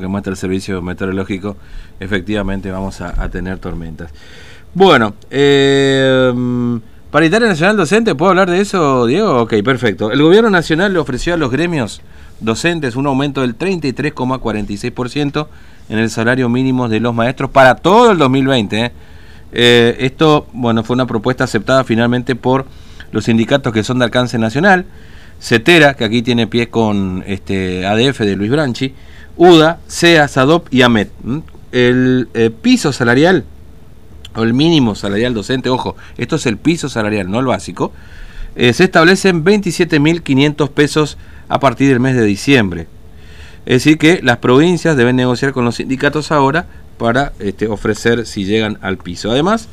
que muestra el servicio meteorológico, efectivamente vamos a, tener tormentas. Bueno, eh, paritaria nacional docente, ¿puedo hablar de eso, Diego? Ok, perfecto. El gobierno nacional le ofreció a los gremios docentes un aumento del 33,46% en el salario mínimo de los maestros para todo el 2020. ¿eh? Eh, esto, bueno, fue una propuesta aceptada finalmente por los sindicatos que son de alcance nacional, CETERA, que aquí tiene pie con este ADF de Luis Branchi, UDA, SEA, SADOP y AMET. El eh, piso salarial, o el mínimo salarial docente, ojo, esto es el piso salarial, no el básico, eh, se establece en 27.500 pesos a partir del mes de diciembre. Es decir, que las provincias deben negociar con los sindicatos ahora para este, ofrecer si llegan al piso. Además,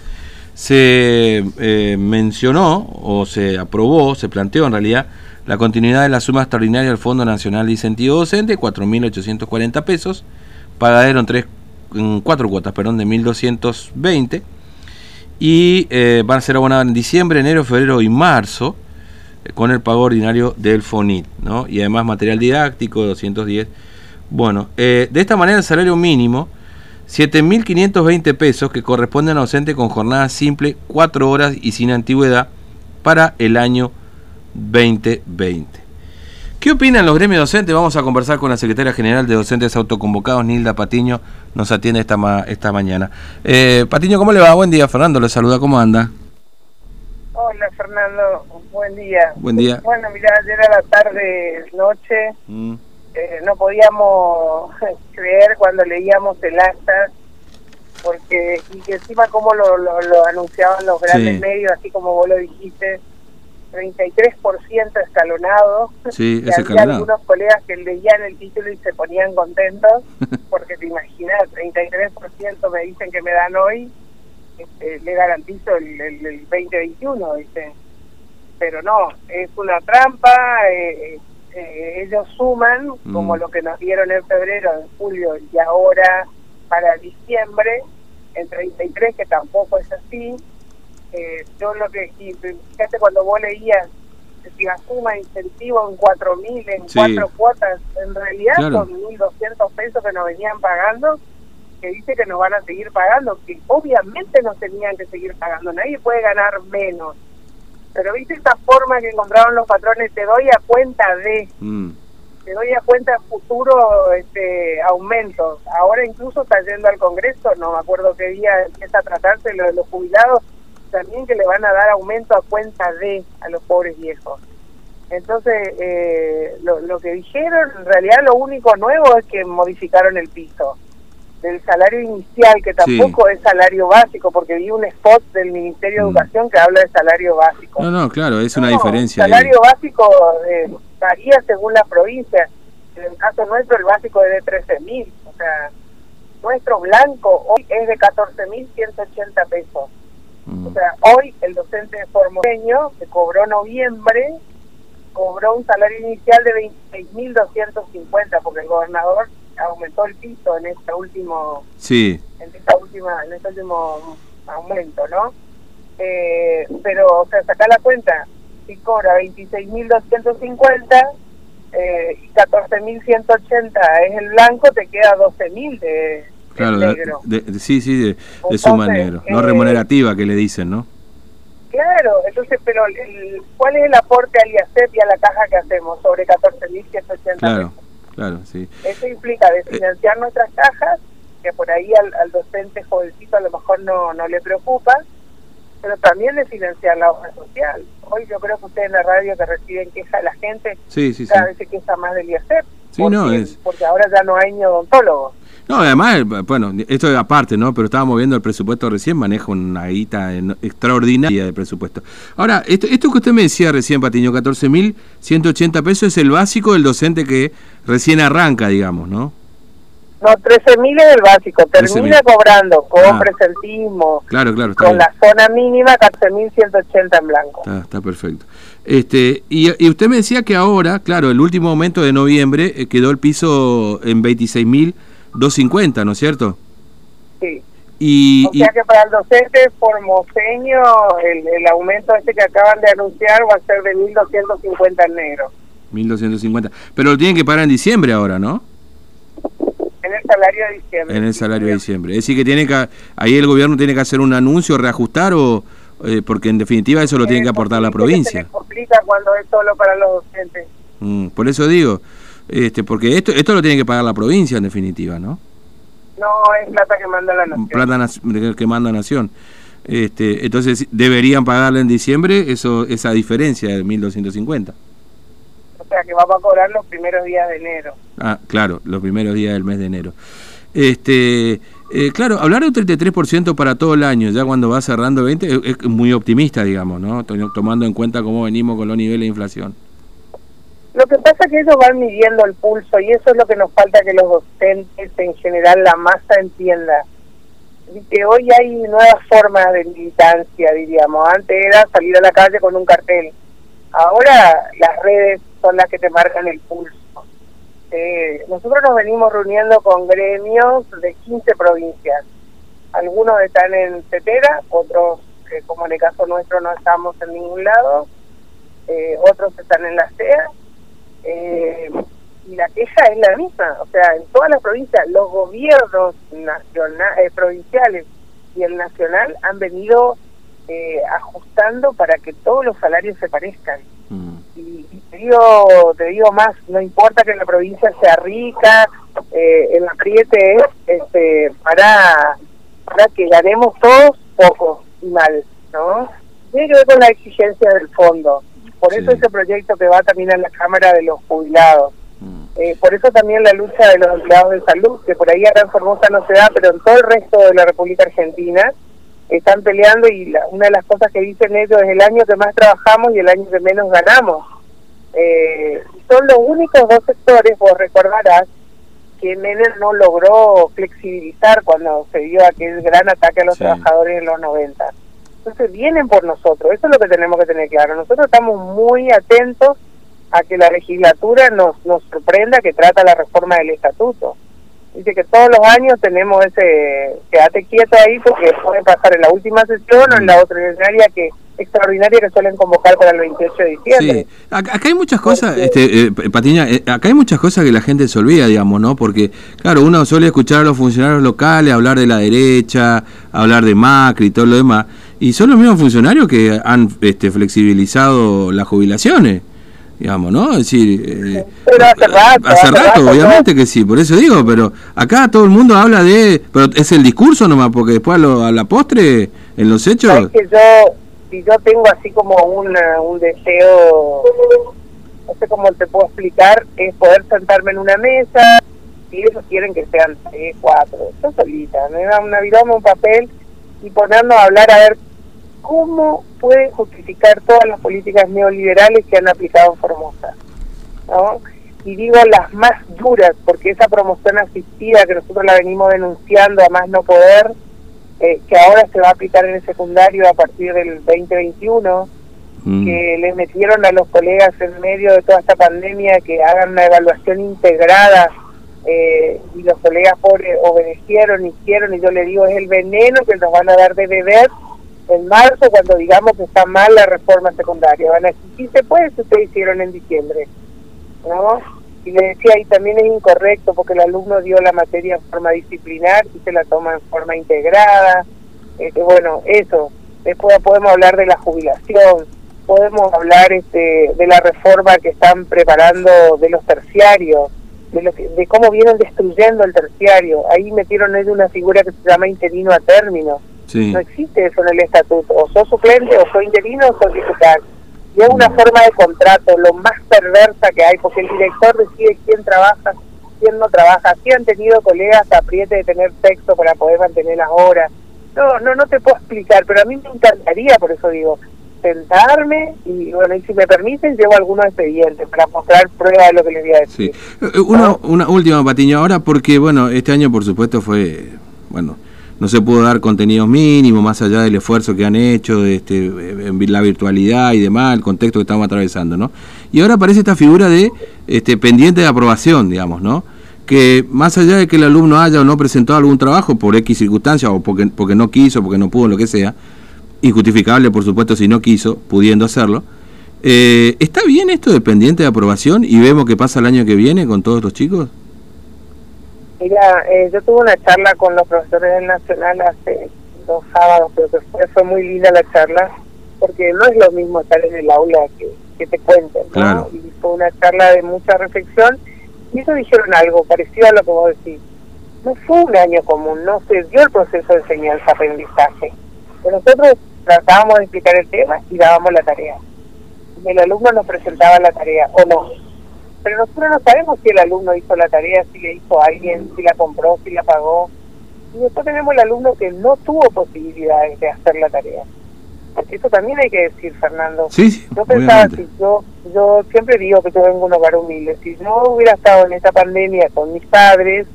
se eh, mencionó o se aprobó, se planteó en realidad, la continuidad de la suma extraordinaria del Fondo Nacional de Incentivo Docente, 4.840 pesos, pagadero en, tres, en cuatro cuotas, perdón, de 1.220, y eh, van a ser abonadas en diciembre, enero, febrero y marzo, eh, con el pago ordinario del FONIT, ¿no? Y además material didáctico, 210. Bueno, eh, de esta manera el salario mínimo, 7.520 pesos, que corresponden a docente con jornada simple, 4 horas y sin antigüedad, para el año 2020. ¿Qué opinan los gremios docentes? Vamos a conversar con la secretaria general de docentes autoconvocados, Nilda Patiño, nos atiende esta, ma esta mañana. Eh, Patiño, ¿cómo le va? Buen día, Fernando, le saluda, ¿cómo anda? Hola, Fernando, buen día. Buen día. Bueno, mira, ayer a la tarde, noche, mm. eh, no podíamos creer cuando leíamos el acta, porque, y que encima como lo, lo, lo anunciaban los grandes sí. medios, así como vos lo dijiste, 33% escalonado. Sí, es escalonado. Había algunos colegas que leían el título y se ponían contentos, porque te imaginas, 33% me dicen que me dan hoy, este, le garantizo el, el, el 2021, dicen. Pero no, es una trampa, eh, eh, ellos suman, mm. como lo que nos dieron en febrero, en julio y ahora para diciembre, en 33, que tampoco es así, eh, yo lo que fíjate cuando vos leías suma incentivo en 4.000 en sí. cuatro cuotas en realidad claro. son 1.200 pesos que nos venían pagando que dice que nos van a seguir pagando que obviamente nos tenían que seguir pagando nadie puede ganar menos pero viste esta forma que encontraron los patrones te doy a cuenta de mm. te doy a cuenta de futuro este aumentos ahora incluso está yendo al Congreso no me acuerdo qué día empieza a tratarse lo de los jubilados también que le van a dar aumento a cuenta de a los pobres viejos. Entonces, eh, lo, lo, que dijeron, en realidad lo único nuevo es que modificaron el piso del salario inicial, que tampoco sí. es salario básico, porque vi un spot del Ministerio de mm. Educación que habla de salario básico. No, no, claro, es una no, diferencia. El salario ahí. básico eh, varía según la provincia. En el caso nuestro, el básico es de 13 mil. O sea, nuestro blanco hoy es de 14 mil 180 pesos. O sea, hoy el docente formoseño que cobró noviembre cobró un salario inicial de 26.250 porque el gobernador aumentó el piso en este último sí. en esta última en este último aumento no eh, pero o sea saca la cuenta si cobra 26.250 eh, y 14.180 es el blanco te queda 12.000 de Claro, negro. De, de, sí, sí, de, suma negro, no eh, remunerativa que le dicen, ¿no? Claro, entonces, pero el, ¿cuál es el aporte al IACEP y a la caja que hacemos sobre 14.180 Claro, claro, sí. Eso implica desfinanciar eh, nuestras cajas, que por ahí al, al, docente jovencito a lo mejor no, no le preocupa, pero también de financiar la obra social. Hoy yo creo que ustedes en la radio que reciben queja de la gente, sí, sí, cada sí. vez se queja más del IACEP. Sí, porque, no, es... porque ahora ya no hay ni odontólogos. No, además, bueno, esto es aparte, ¿no? Pero estábamos viendo el presupuesto recién, maneja una guita extraordinaria de presupuesto. Ahora, esto, esto que usted me decía recién, Patiño, 14.180 pesos es el básico del docente que recién arranca, digamos, ¿no? No, 13.000 es el básico, termina cobrando con ah. presentismo, claro, claro, con bien. la zona mínima 14.180 en blanco. Está, está perfecto. Este, y, y, usted me decía que ahora, claro, el último momento de noviembre eh, quedó el piso en 26.000 250, ¿no es cierto? Sí. Y, o sea que para el docente formoseño el, el, aumento este que acaban de anunciar va a ser de 1.250 en negro. 1.250. Pero lo tienen que pagar en diciembre ahora, ¿no? En el salario de diciembre. En el salario de diciembre. Es decir, que tiene que ahí el gobierno tiene que hacer un anuncio, reajustar o eh, porque en definitiva eso lo tiene que aportar la provincia. Se complica cuando es solo para los docentes. Mm, por eso digo, este, porque esto esto lo tiene que pagar la provincia en definitiva, ¿no? No, es plata que manda la nación. Plata que manda nación. Este, entonces deberían pagarle en diciembre eso esa diferencia de 1250. O sea que vamos a cobrar los primeros días de enero. Ah, claro, los primeros días del mes de enero. Este, eh, claro, hablar de un 33% para todo el año, ya cuando va cerrando 20, es, muy optimista, digamos, ¿no? Tomando en cuenta cómo venimos con los niveles de inflación. Lo que pasa es que ellos van midiendo el pulso y eso es lo que nos falta que los docentes, en general, la masa entienda. Que hoy hay nuevas formas de militancia, diríamos. Antes era salir a la calle con un cartel. Ahora las redes son las que te marcan el pulso. Eh, nosotros nos venimos reuniendo con gremios de 15 provincias. Algunos están en Cetera, otros, que como en el caso nuestro, no estamos en ningún lado. Eh, otros están en la CEA. Eh, y la queja es la misma. O sea, en todas las provincias, los gobiernos nacionales, provinciales y el nacional han venido ajustando para que todos los salarios se parezcan. Mm te digo, te digo más, no importa que la provincia sea rica, eh, el apriete es este, para, para que ganemos todos poco y mal, ¿no? Tiene que ver con la exigencia del fondo. Por eso ese proyecto que va también a la Cámara de los Jubilados. Mm. Eh, por eso también la lucha de los empleados de salud, que por ahí acá en Formosa no se da, pero en todo el resto de la República Argentina están peleando y una de las cosas que dicen ellos es el año que más trabajamos y el año que menos ganamos. Eh, son los únicos dos sectores, vos recordarás, que Menem no logró flexibilizar cuando se dio aquel gran ataque a los trabajadores en los 90. Entonces vienen por nosotros, eso es lo que tenemos que tener claro. Nosotros estamos muy atentos a que la legislatura nos, nos sorprenda que trata la reforma del estatuto. Dice que todos los años tenemos ese, quédate quieto ahí porque puede pasar en la última sesión o en la otra ordinaria que extraordinaria que suelen convocar para el 28 de diciembre. Sí, acá hay muchas cosas, este, eh, Patiña, eh, acá hay muchas cosas que la gente se olvida, digamos, ¿no? Porque, claro, uno suele escuchar a los funcionarios locales hablar de la derecha, hablar de Macri y todo lo demás, y son los mismos funcionarios que han este, flexibilizado las jubilaciones digamos, ¿no? Es decir, eh, pero hace rato, hace, rato, obviamente que sí, por eso digo, pero acá todo el mundo habla de, pero es el discurso nomás, porque después a, la postre, en los hechos... que yo si yo tengo así como una, un deseo, no sé cómo te puedo explicar, es poder sentarme en una mesa, si ellos quieren que sean tres, cuatro, yo solita, me da una viroma, un papel y ponernos a hablar a ver cómo puede justificar todas las políticas neoliberales que han aplicado en Formosa. ¿no? Y digo las más duras, porque esa promoción asistida que nosotros la venimos denunciando a más no poder, eh, que ahora se va a aplicar en el secundario a partir del 2021, mm. que les metieron a los colegas en medio de toda esta pandemia que hagan una evaluación integrada eh, y los colegas pobres obedecieron, hicieron y yo le digo es el veneno que nos van a dar de beber en marzo cuando digamos que está mal la reforma secundaria. Van a decir, sí se puede si ustedes hicieron en diciembre. ¿no? y le decía ahí también es incorrecto porque el alumno dio la materia en forma disciplinar y se la toma en forma integrada. Este, bueno, eso. Después podemos hablar de la jubilación, podemos hablar este, de la reforma que están preparando de los terciarios, de, lo de cómo vienen destruyendo el terciario. Ahí metieron ellos una figura que se llama interino a término. No existe eso en el estatuto. O sos suplente, o sos interino, o sos diputado y es una forma de contrato lo más perversa que hay, porque el director decide quién trabaja, quién no trabaja. Así han tenido colegas que apriete de tener sexo para poder mantener las horas. No, no, no te puedo explicar, pero a mí me encantaría, por eso digo, sentarme y bueno, y si me permiten, llevo algunos expedientes para mostrar pruebas de lo que les voy a decir. Sí. Eh, una, una última, Patiño, ahora porque, bueno, este año por supuesto fue, bueno, no se pudo dar contenidos mínimos más allá del esfuerzo que han hecho este, la virtualidad y demás, el contexto que estamos atravesando, ¿no? Y ahora aparece esta figura de este, pendiente de aprobación, digamos, ¿no? Que más allá de que el alumno haya o no presentado algún trabajo por X circunstancia o porque, porque no quiso, porque no pudo, lo que sea, injustificable, por supuesto, si no quiso, pudiendo hacerlo, eh, ¿está bien esto de pendiente de aprobación y vemos qué pasa el año que viene con todos los chicos? Mira, eh, yo tuve una charla con los profesores del Nacional hace dos sábados, pero que fue, fue muy linda la charla, porque no es lo mismo estar en el aula que, que te cuenten, ¿no? Claro. Y fue una charla de mucha reflexión, y eso dijeron algo parecido a lo que vos decís. No fue un año común, no se dio el proceso de enseñanza-aprendizaje. Pero nosotros tratábamos de explicar el tema y dábamos la tarea. Y el alumno nos presentaba la tarea, o no. Pero nosotros no sabemos si el alumno hizo la tarea, si le hizo a alguien, si la compró, si la pagó. Y después tenemos el alumno que no tuvo posibilidades de hacer la tarea. Porque eso también hay que decir, Fernando. Sí, sí, Yo pensaba, si yo, yo siempre digo que yo vengo de un hogar humilde, si yo hubiera estado en esta pandemia con mis padres,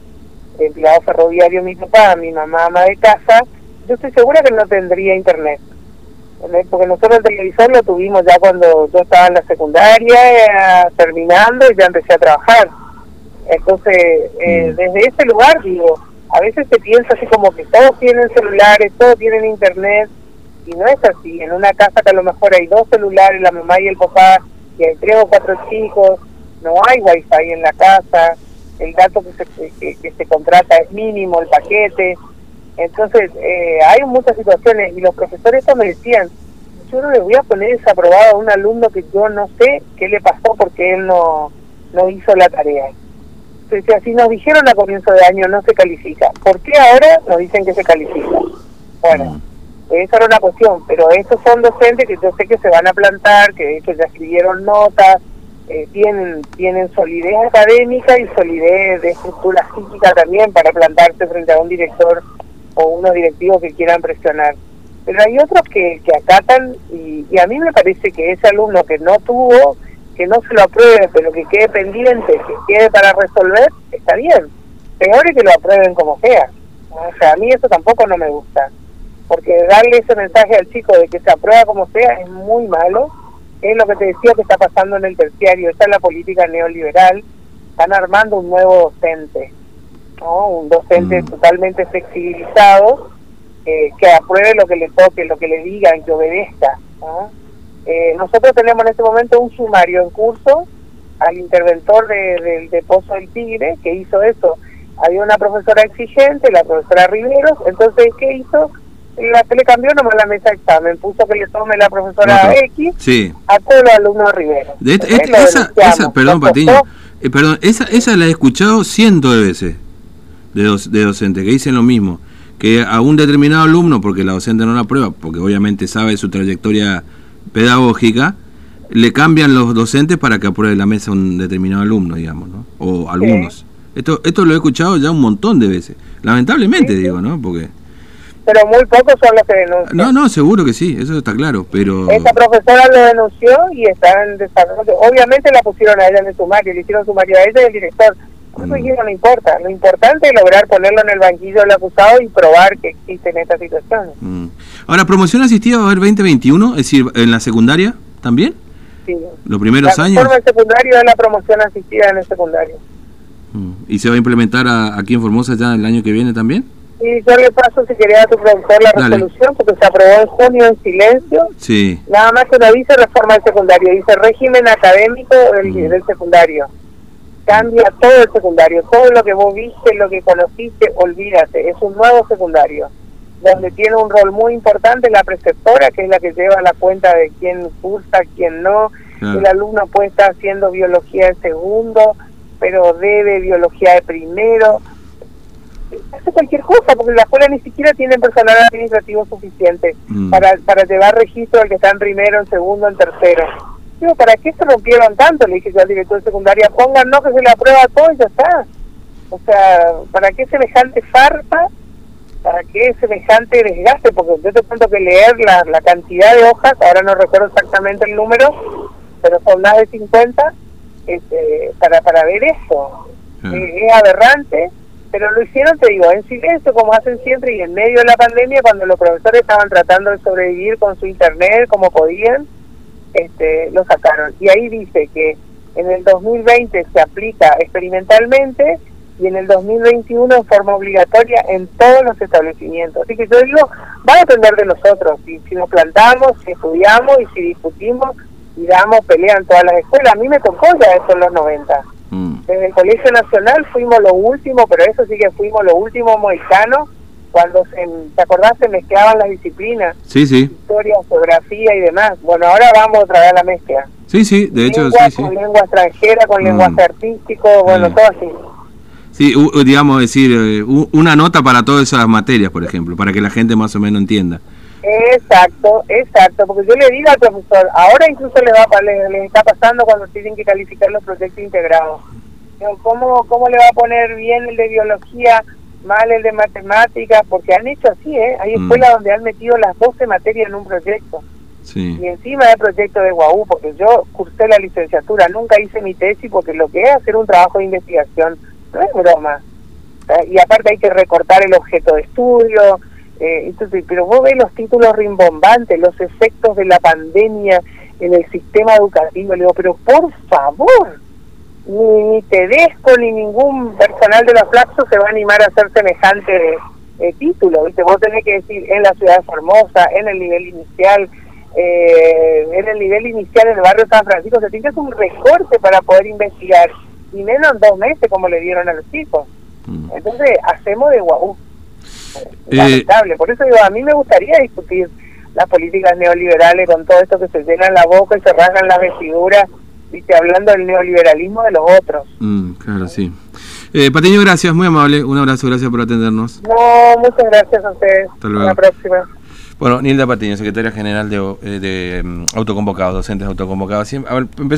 empleado ferroviario mi papá, mi mamá ama de casa, yo estoy segura que no tendría internet. Porque nosotros el televisor lo tuvimos ya cuando yo estaba en la secundaria, eh, terminando y ya empecé a trabajar. Entonces, eh, Mm. desde ese lugar digo, a veces se piensa así como que todos tienen celulares, todos tienen internet, y no es así. En una casa que a lo mejor hay dos celulares, la mamá y el papá, y hay tres o cuatro chicos, no hay wifi en la casa, el dato que se, que, que se contrata es mínimo, el paquete. Entonces, eh, hay muchas situaciones, y los profesores me decían, yo no le voy a poner desaprobado a un alumno que yo no sé qué le pasó porque él no, no hizo la tarea. Entonces, si nos dijeron a comienzo de año no se califica, ¿por qué ahora nos dicen que se califica? Bueno, esa era una cuestión, pero estos son docentes que yo sé que se van a plantar, que de hecho ya escribieron notas, eh, tienen, tienen solidez académica y solidez de estructura física también para plantarse frente a un director o unos directivos que quieran presionar. Pero hay otros que, que acatan y, a mí me parece que ese alumno que no tuvo, que no se lo apruebe, pero que quede pendiente, que quede para resolver, está bien. Peor es que lo aprueben como sea. O sea, a mí eso tampoco no me gusta. Porque darle ese mensaje al chico de que se aprueba como sea es muy malo. Es lo que te decía que está pasando en el terciario. Esta es la política neoliberal. Están armando un nuevo docente. ¿No? Un docente Mm. totalmente flexibilizado eh, que apruebe lo que le toque, lo que le digan, que obedezca. ¿no? Eh, nosotros tenemos en este momento un sumario en curso al interventor de, de- de Pozo del Tigre que hizo eso. Había una profesora exigente, la profesora Riveros, entonces, ¿qué hizo? La que le cambió nomás la mesa de examen, puso que le tome la profesora. X Sí. a todos los alumnos Riveros. Esta- lo esa, esa, perdón, Patiño, eh, perdón, esa, esa la he escuchado cientos de veces de, doc- de docentes que dicen lo mismo, que a un determinado alumno, porque la docente no la aprueba, porque obviamente sabe su trayectoria pedagógica, le cambian los docentes para que apruebe la mesa un determinado alumno, digamos, ¿no? O algunos. Esto, esto lo he escuchado ya un montón de veces. Lamentablemente, digo, ¿no? Porque... Pero muy pocos son los que denuncian. No, no, seguro que sí, eso está claro, pero... Esta profesora lo denunció y está en desarrollo. Obviamente la pusieron a ella en el sumario, le hicieron sumario a ella y al director. Eso Mm. no importa. Lo importante es lograr ponerlo en el banquillo del acusado y probar que existen estas situaciones. Mm. Ahora, ¿promoción asistida va a haber 2021? Es decir, ¿en la secundaria también? Sí. ¿Los primeros la años? reforma del secundario es la promoción asistida en el secundario. Mm. ¿Y se va a implementar a- aquí en Formosa ya el año que viene también? Y yo le paso, si quería a tu productor, la Dale. resolución, porque se aprobó en junio en silencio. Sí. Nada más que no dice reforma del secundario, dice régimen académico del, Mm. del secundario. Cambia todo el secundario, todo lo que vos viste, lo que conociste, olvídate, es un nuevo secundario, donde tiene un rol muy importante la preceptora, que es la que lleva la cuenta de quién cursa, quién no. El alumno puede estar haciendo biología de segundo, pero debe biología de primero. Hace cualquier cosa, porque la escuela ni siquiera tiene personal administrativo suficiente Mm. para, para llevar registro del que está en primero, en segundo, en tercero. Digo, ¿para qué se rompieron tanto? Le dije yo al director de secundaria, pónganos que se le aprueba todo y ya está. O sea, ¿para qué semejante farpa? ¿Para qué semejante desgaste? Porque yo te cuento que leer la, la cantidad de hojas, ahora no recuerdo exactamente el número, pero son más de 50, este, para, para ver eso. Eh, es aberrante, pero lo hicieron, te digo, en silencio, como hacen siempre, y en medio de la pandemia, cuando los profesores estaban tratando de sobrevivir con su internet como podían, este, lo sacaron. Y ahí dice que en el 2020 se aplica experimentalmente y en el 2021 en forma obligatoria en todos los establecimientos. Así que yo digo, va a depender de nosotros, si, si nos plantamos, si estudiamos y si discutimos y damos pelea en todas las escuelas. A mí me tocó ya eso en los 90. Mm. Desde el Colegio Nacional fuimos lo último, pero eso sí que fuimos lo último mohicanos, cuando se, ¿te acordás? Se mezclaban las disciplinas. Sí, sí. Historia, geografía y demás. Bueno, ahora vamos otra vez a la mezcla. Sí, sí, de hecho, sí, Con lengua extranjera, con mm. lenguaje artístico, bueno, todo así. Sí, digamos, decir, eh, una nota para todas esas materias, por ejemplo, para que la gente más o menos entienda. Exacto, exacto, porque yo le digo al profesor, ahora incluso le, va, le, está pasando cuando tienen que calificar los proyectos integrados. ¿Cómo, ¿Cómo le va a poner bien el de biología, mal el de matemáticas? Porque han hecho así, ¿eh? Hay mm. escuelas donde han metido las 12 materias en un proyecto. Y encima del proyecto de Guau, porque yo cursé la licenciatura, nunca hice mi tesis porque lo que es hacer un trabajo de investigación no es broma. Y aparte hay que recortar el objeto de estudio, eh, entonces, pero vos ves los títulos rimbombantes, los efectos de la pandemia en el sistema educativo. Le digo, pero por favor, ni, ni Tedesco ni ningún personal de los Flaxos se va a animar a hacer semejante eh, título. ¿viste? Vos tenés que decir en la ciudad de Formosa, en el nivel inicial, eh, en el nivel inicial en el barrio San Francisco. Se tiene que hacer un recorte para poder investigar, y menos en dos meses como le dieron a los chicos. Mm. Entonces, hacemos de guau eh, lamentable. Por eso digo, a mí me gustaría discutir las políticas neoliberales con todo esto que se llenan la boca y se rasgan las vestiduras, ¿viste? hablando del neoliberalismo de los otros. Mm, claro, sí. Eh, Patiño, gracias, muy amable. Un abrazo, gracias por atendernos. No, muchas gracias a ustedes. Hasta luego. Hasta la próxima. Bueno, Nilda Patiño, secretaria general de, eh, de, mm, autoconvocados, docentes autoconvocados. empezó